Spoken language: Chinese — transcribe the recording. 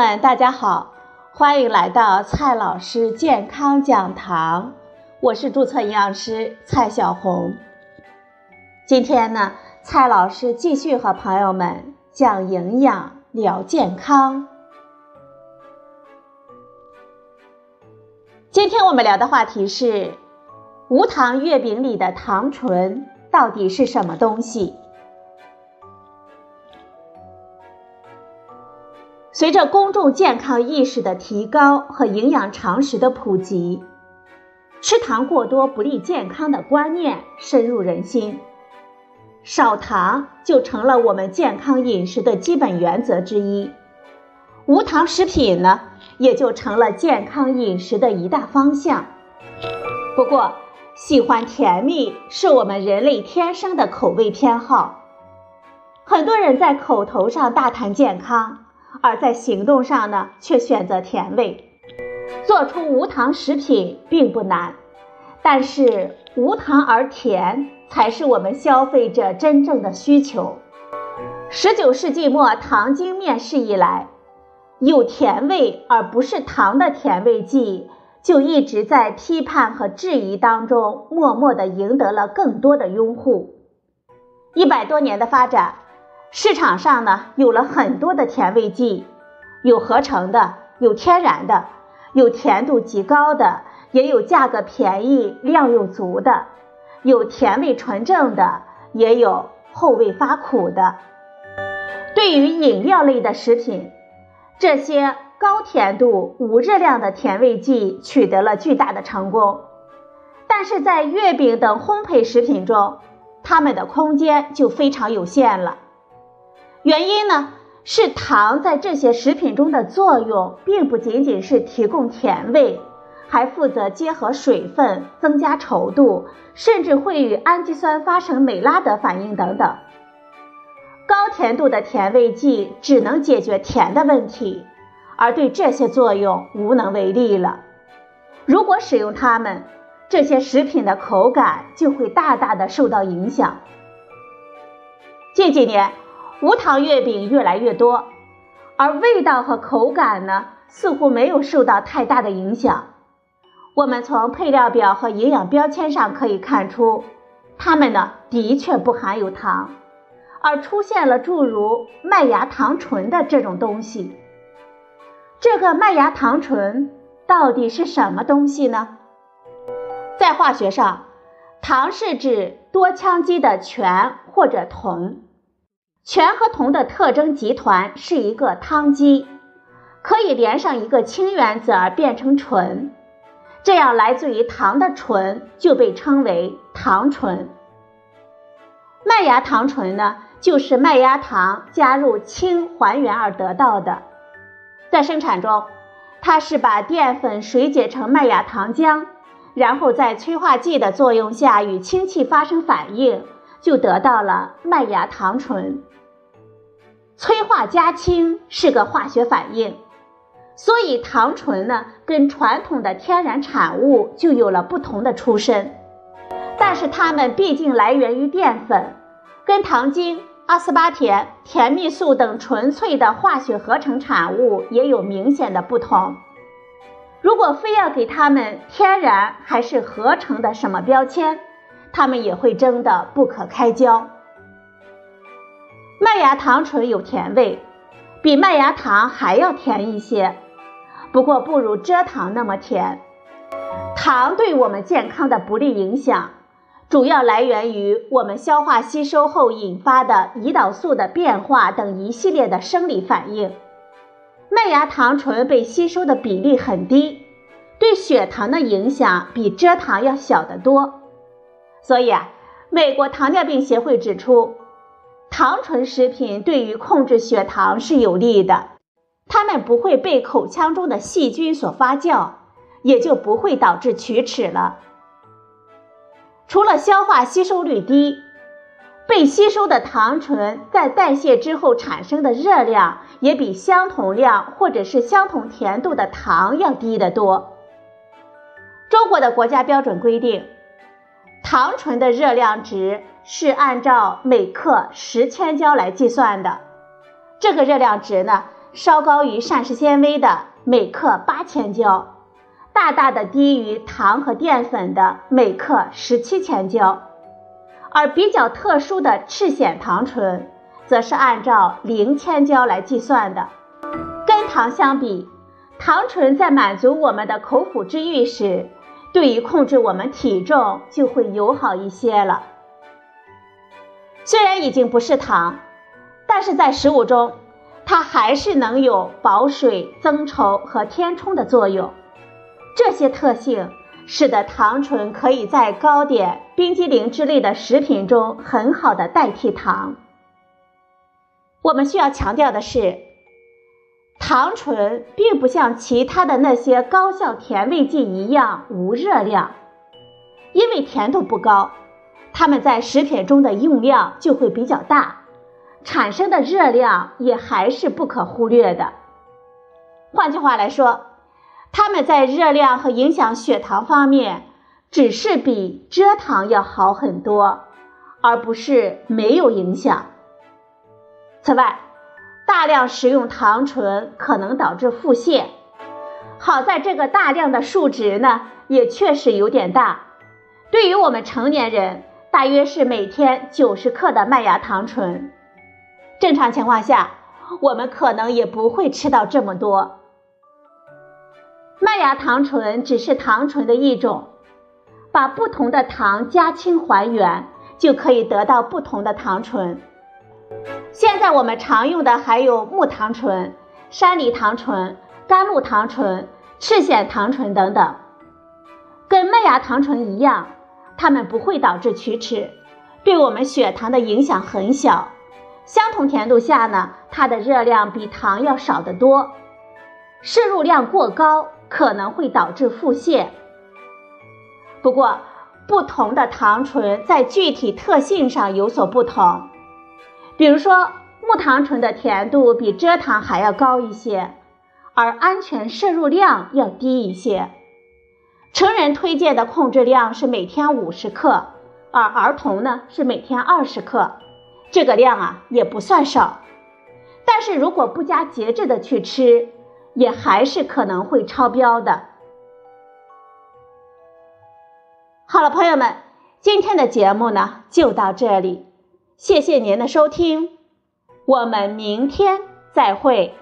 们，大家好，欢迎来到蔡老师健康讲堂，我是注册营养师蔡小红。今天呢，蔡老师继续和朋友们讲营养、聊健康。今天我们聊的话题是无糖月饼里的糖醇到底是什么东西？随着公众健康意识的提高和营养常识的普及，吃糖过多不利健康的观念深入人心，少糖就成了我们健康饮食的基本原则之一。无糖食品呢，也就成了健康饮食的一大方向。不过，喜欢甜蜜是我们人类天生的口味偏好，很多人在口头上大谈健康。而在行动上呢，却选择甜味。做出无糖食品并不难，但是无糖而甜才是我们消费者真正的需求。十九世纪末糖精面世以来，有甜味而不是糖的甜味剂就一直在批判和质疑当中，默默地赢得了更多的拥护。一百多年的发展。市场上呢有了很多的甜味剂，有合成的，有天然的，有甜度极高的，也有价格便宜、量又足的，有甜味纯正的，也有后味发苦的。对于饮料类的食品，这些高甜度、无热量的甜味剂取得了巨大的成功，但是在月饼等烘焙食品中，它们的空间就非常有限了。原因呢是糖在这些食品中的作用，并不仅仅是提供甜味，还负责结合水分，增加稠度，甚至会与氨基酸发生美拉德反应等等。高甜度的甜味剂只能解决甜的问题，而对这些作用无能为力了。如果使用它们，这些食品的口感就会大大的受到影响。近几年。无糖月饼越来越多，而味道和口感呢，似乎没有受到太大的影响。我们从配料表和营养标签上可以看出，它们呢的确不含有糖，而出现了诸如麦芽糖醇的这种东西。这个麦芽糖醇到底是什么东西呢？在化学上，糖是指多羟基的醛或者酮。醛和酮的特征集团是一个羰基，可以连上一个氢原子而变成醇，这样来自于糖的醇就被称为糖醇。麦芽糖醇呢，就是麦芽糖加入氢还原而得到的。在生产中，它是把淀粉水解成麦芽糖浆，然后在催化剂的作用下与氢气发生反应，就得到了麦芽糖醇。催化加氢是个化学反应，所以糖醇呢跟传统的天然产物就有了不同的出身。但是它们毕竟来源于淀粉，跟糖精、阿斯巴甜、甜蜜素等纯粹的化学合成产物也有明显的不同。如果非要给它们天然还是合成的什么标签，它们也会争得不可开交。麦芽糖醇有甜味，比麦芽糖还要甜一些，不过不如蔗糖那么甜。糖对我们健康的不利影响，主要来源于我们消化吸收后引发的胰岛素的变化等一系列的生理反应。麦芽糖醇被吸收的比例很低，对血糖的影响比蔗糖要小得多。所以啊，美国糖尿病协会指出。糖醇食品对于控制血糖是有利的，它们不会被口腔中的细菌所发酵，也就不会导致龋齿了。除了消化吸收率低，被吸收的糖醇在代谢之后产生的热量也比相同量或者是相同甜度的糖要低得多。中国的国家标准规定，糖醇的热量值。是按照每克十千焦来计算的，这个热量值呢，稍高于膳食纤维的每克八千焦，大大的低于糖和淀粉的每克十七千焦，而比较特殊的赤藓糖醇，则是按照零千焦来计算的。跟糖相比，糖醇在满足我们的口腹之欲时，对于控制我们体重就会友好一些了。虽然已经不是糖，但是在食物中，它还是能有保水、增稠和填充的作用。这些特性使得糖醇可以在糕点、冰激凌之类的食品中很好的代替糖。我们需要强调的是。糖醇并不像其他的那些高效甜味剂一样无热量，因为甜度不高，它们在食品中的用量就会比较大，产生的热量也还是不可忽略的。换句话来说，它们在热量和影响血糖方面，只是比蔗糖要好很多，而不是没有影响。此外，大量食用糖醇可能导致腹泻，好在这个大量的数值呢，也确实有点大。对于我们成年人，大约是每天九十克的麦芽糖醇。正常情况下，我们可能也不会吃到这么多。麦芽糖醇只是糖醇的一种，把不同的糖加氢还原，就可以得到不同的糖醇。现在我们常用的还有木糖醇、山梨糖醇、甘露糖醇、赤藓糖醇等等，跟麦芽糖醇一样，它们不会导致龋齿，对我们血糖的影响很小。相同甜度下呢，它的热量比糖要少得多，摄入量过高可能会导致腹泻。不过，不同的糖醇在具体特性上有所不同。比如说，木糖醇的甜度比蔗糖还要高一些，而安全摄入量要低一些。成人推荐的控制量是每天五十克，而儿童呢是每天二十克，这个量啊也不算少。但是如果不加节制的去吃，也还是可能会超标的。好了，朋友们，今天的节目呢就到这里。谢谢您的收听，我们明天再会。